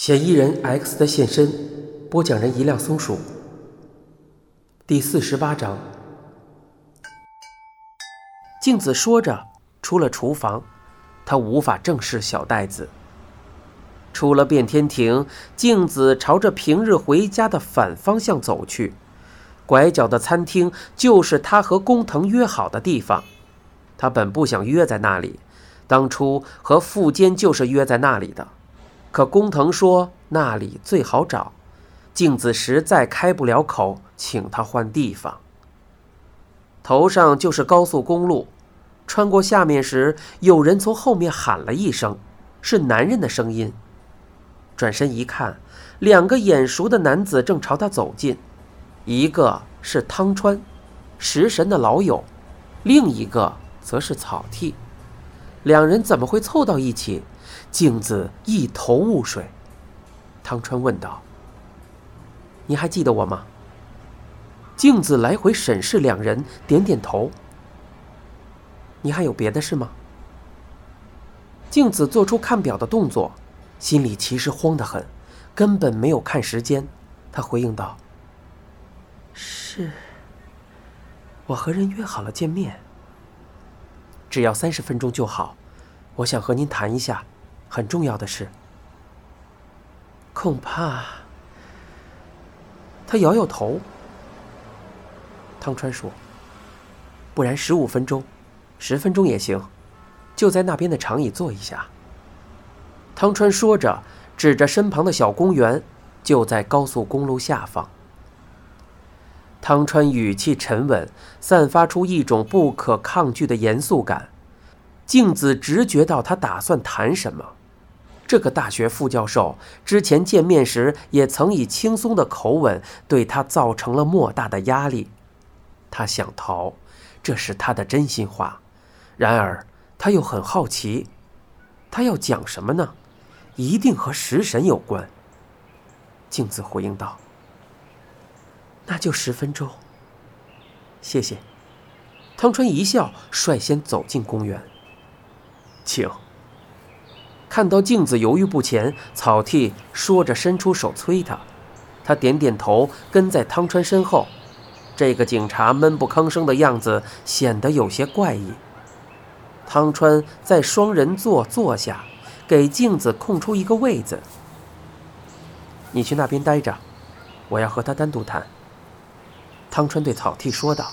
嫌疑人 X 的现身，播讲人一辆松鼠，第四十八章。镜子说着，出了厨房，他无法正视小袋子。出了变天庭，镜子朝着平日回家的反方向走去，拐角的餐厅就是他和工藤约好的地方。他本不想约在那里，当初和富坚就是约在那里的。可工藤说那里最好找，镜子实在开不了口，请他换地方。头上就是高速公路，穿过下面时，有人从后面喊了一声，是男人的声音。转身一看，两个眼熟的男子正朝他走近，一个是汤川，食神的老友，另一个则是草剃。两人怎么会凑到一起？镜子一头雾水，汤川问道：“你还记得我吗？”镜子来回审视两人，点点头。“你还有别的事吗？”镜子做出看表的动作，心里其实慌得很，根本没有看时间。他回应道：“是，我和人约好了见面，只要三十分钟就好。我想和您谈一下。”很重要的事，恐怕他摇摇头。汤川说：“不然十五分钟，十分钟也行，就在那边的长椅坐一下。”汤川说着，指着身旁的小公园，就在高速公路下方。汤川语气沉稳，散发出一种不可抗拒的严肃感。镜子直觉到他打算谈什么。这个大学副教授之前见面时也曾以轻松的口吻对他造成了莫大的压力，他想逃，这是他的真心话。然而他又很好奇，他要讲什么呢？一定和食神有关。镜子回应道：“那就十分钟。”谢谢。汤川一笑，率先走进公园，请。看到镜子犹豫不前，草剃说着伸出手催他，他点点头，跟在汤川身后。这个警察闷不吭声的样子显得有些怪异。汤川在双人座坐下，给镜子空出一个位子。你去那边待着，我要和他单独谈。汤川对草剃说道。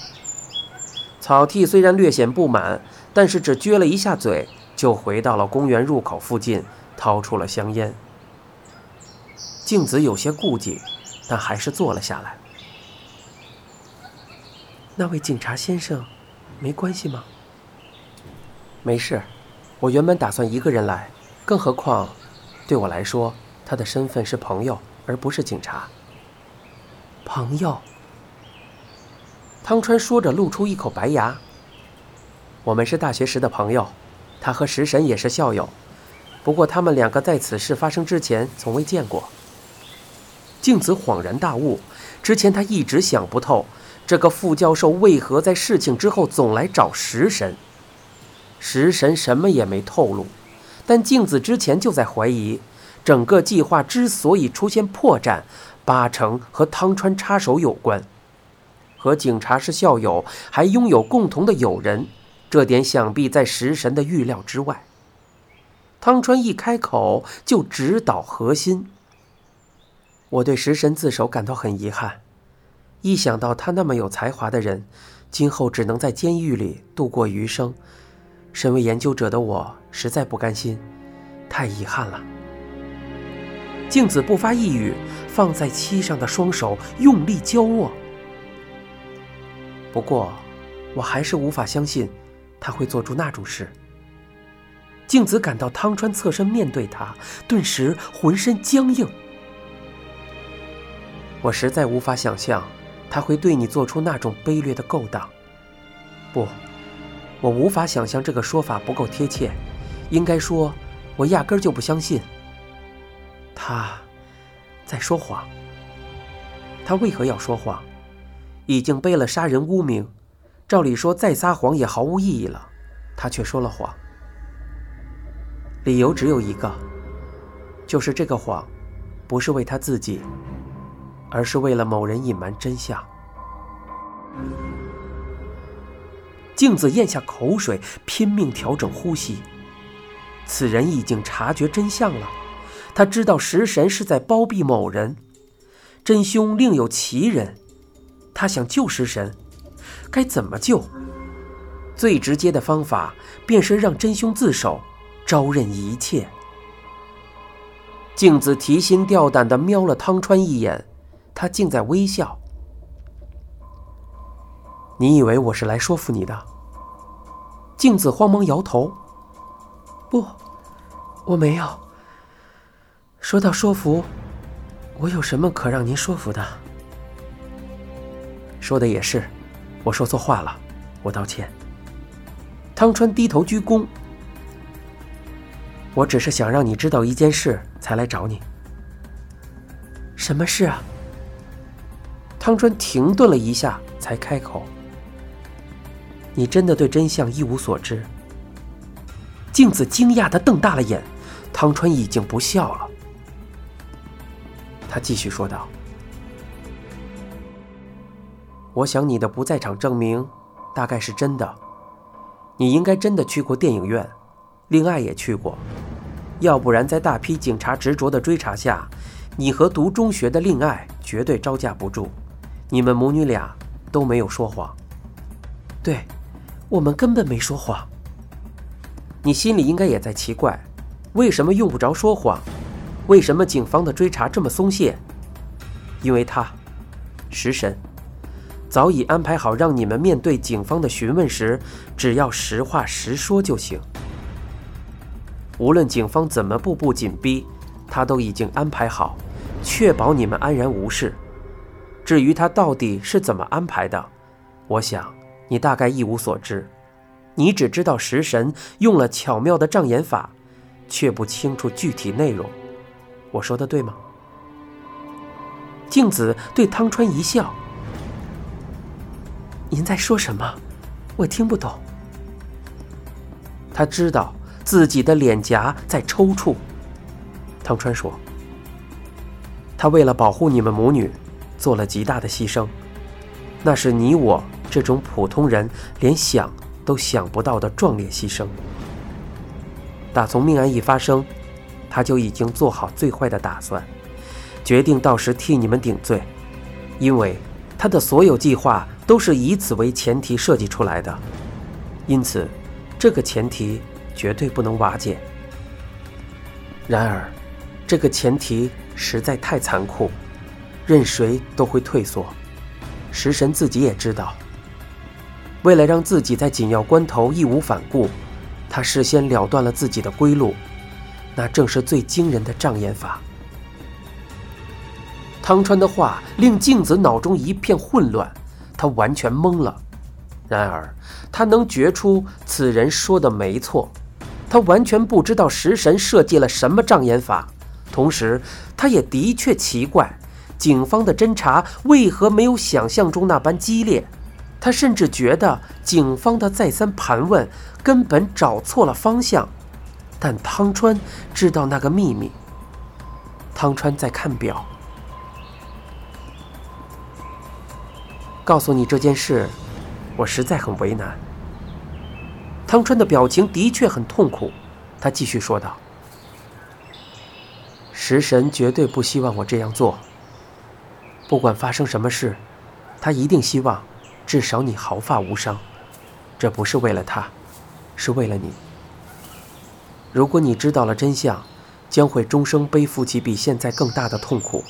草剃虽然略显不满，但是只撅了一下嘴。就回到了公园入口附近，掏出了香烟。静子有些顾忌，但还是坐了下来。那位警察先生，没关系吗？没事，我原本打算一个人来，更何况，对我来说，他的身份是朋友，而不是警察。朋友。汤川说着，露出一口白牙。我们是大学时的朋友。他和食神也是校友，不过他们两个在此事发生之前从未见过。静子恍然大悟，之前他一直想不透，这个副教授为何在事情之后总来找食神。食神什么也没透露，但静子之前就在怀疑，整个计划之所以出现破绽，八成和汤川插手有关。和警察是校友，还拥有共同的友人。这点想必在食神的预料之外。汤川一开口就直捣核心。我对食神自首感到很遗憾，一想到他那么有才华的人，今后只能在监狱里度过余生，身为研究者的我实在不甘心，太遗憾了。静子不发一语，放在膝上的双手用力交握。不过，我还是无法相信。他会做出那种事。静子感到汤川侧身面对他，顿时浑身僵硬。我实在无法想象他会对你做出那种卑劣的勾当。不，我无法想象这个说法不够贴切，应该说，我压根儿就不相信。他在说谎。他为何要说谎？已经背了杀人污名。照理说，再撒谎也毫无意义了，他却说了谎。理由只有一个，就是这个谎不是为他自己，而是为了某人隐瞒真相。镜子咽下口水，拼命调整呼吸。此人已经察觉真相了，他知道食神是在包庇某人，真凶另有其人。他想救食神，该怎么救？最直接的方法便是让真凶自首，招认一切。镜子提心吊胆地瞄了汤川一眼，他竟在微笑。你以为我是来说服你的？镜子慌忙摇头。不，我没有。说到说服，我有什么可让您说服的？说的也是，我说错话了，我道歉。汤川低头鞠躬。我只是想让你知道一件事，才来找你。什么事啊？汤川停顿了一下，才开口：“你真的对真相一无所知？”镜子惊讶的瞪大了眼。汤川已经不笑了。他继续说道：“我想你的不在场证明，大概是真的。”你应该真的去过电影院，恋爱也去过，要不然在大批警察执着的追查下，你和读中学的恋爱绝对招架不住。你们母女俩都没有说谎。对，我们根本没说谎。你心里应该也在奇怪，为什么用不着说谎？为什么警方的追查这么松懈？因为他，食神。早已安排好，让你们面对警方的询问时，只要实话实说就行。无论警方怎么步步紧逼，他都已经安排好，确保你们安然无事。至于他到底是怎么安排的，我想你大概一无所知。你只知道食神用了巧妙的障眼法，却不清楚具体内容。我说的对吗？镜子对汤川一笑。您在说什么？我听不懂。他知道自己的脸颊在抽搐。汤川说：“他为了保护你们母女，做了极大的牺牲，那是你我这种普通人连想都想不到的壮烈牺牲。打从命案一发生，他就已经做好最坏的打算，决定到时替你们顶罪，因为他的所有计划。”都是以此为前提设计出来的，因此，这个前提绝对不能瓦解。然而，这个前提实在太残酷，任谁都会退缩。食神自己也知道，为了让自己在紧要关头义无反顾，他事先了断了自己的归路，那正是最惊人的障眼法。汤川的话令镜子脑中一片混乱。他完全懵了，然而他能觉出此人说的没错，他完全不知道食神设计了什么障眼法，同时他也的确奇怪，警方的侦查为何没有想象中那般激烈，他甚至觉得警方的再三盘问根本找错了方向，但汤川知道那个秘密。汤川在看表。告诉你这件事，我实在很为难。汤川的表情的确很痛苦，他继续说道：“食神绝对不希望我这样做。不管发生什么事，他一定希望至少你毫发无伤。这不是为了他，是为了你。如果你知道了真相，将会终生背负起比现在更大的痛苦。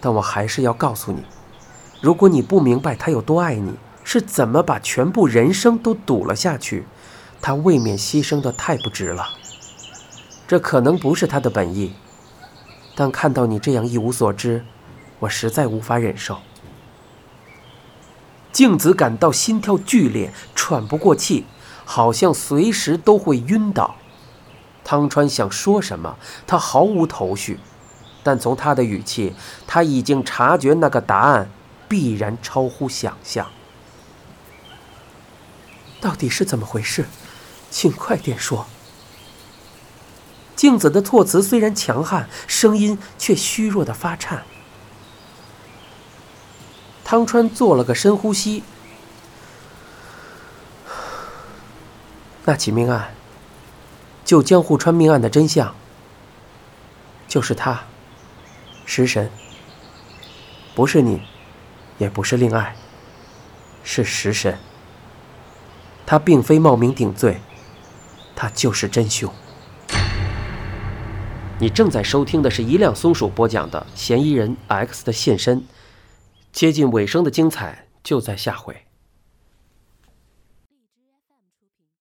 但我还是要告诉你。”如果你不明白他有多爱你，是怎么把全部人生都赌了下去，他未免牺牲的太不值了。这可能不是他的本意，但看到你这样一无所知，我实在无法忍受。静子感到心跳剧烈，喘不过气，好像随时都会晕倒。汤川想说什么，他毫无头绪，但从他的语气，他已经察觉那个答案。必然超乎想象。到底是怎么回事？请快点说。镜子的措辞虽然强悍，声音却虚弱的发颤。汤川做了个深呼吸。那起命案，就江户川命案的真相，就是他，食神。不是你，也不是令爱，是食神。他并非冒名顶罪，他就是真凶。你正在收听的是一辆松鼠播讲的《嫌疑人 X 的现身》，接近尾声的精彩就在下回。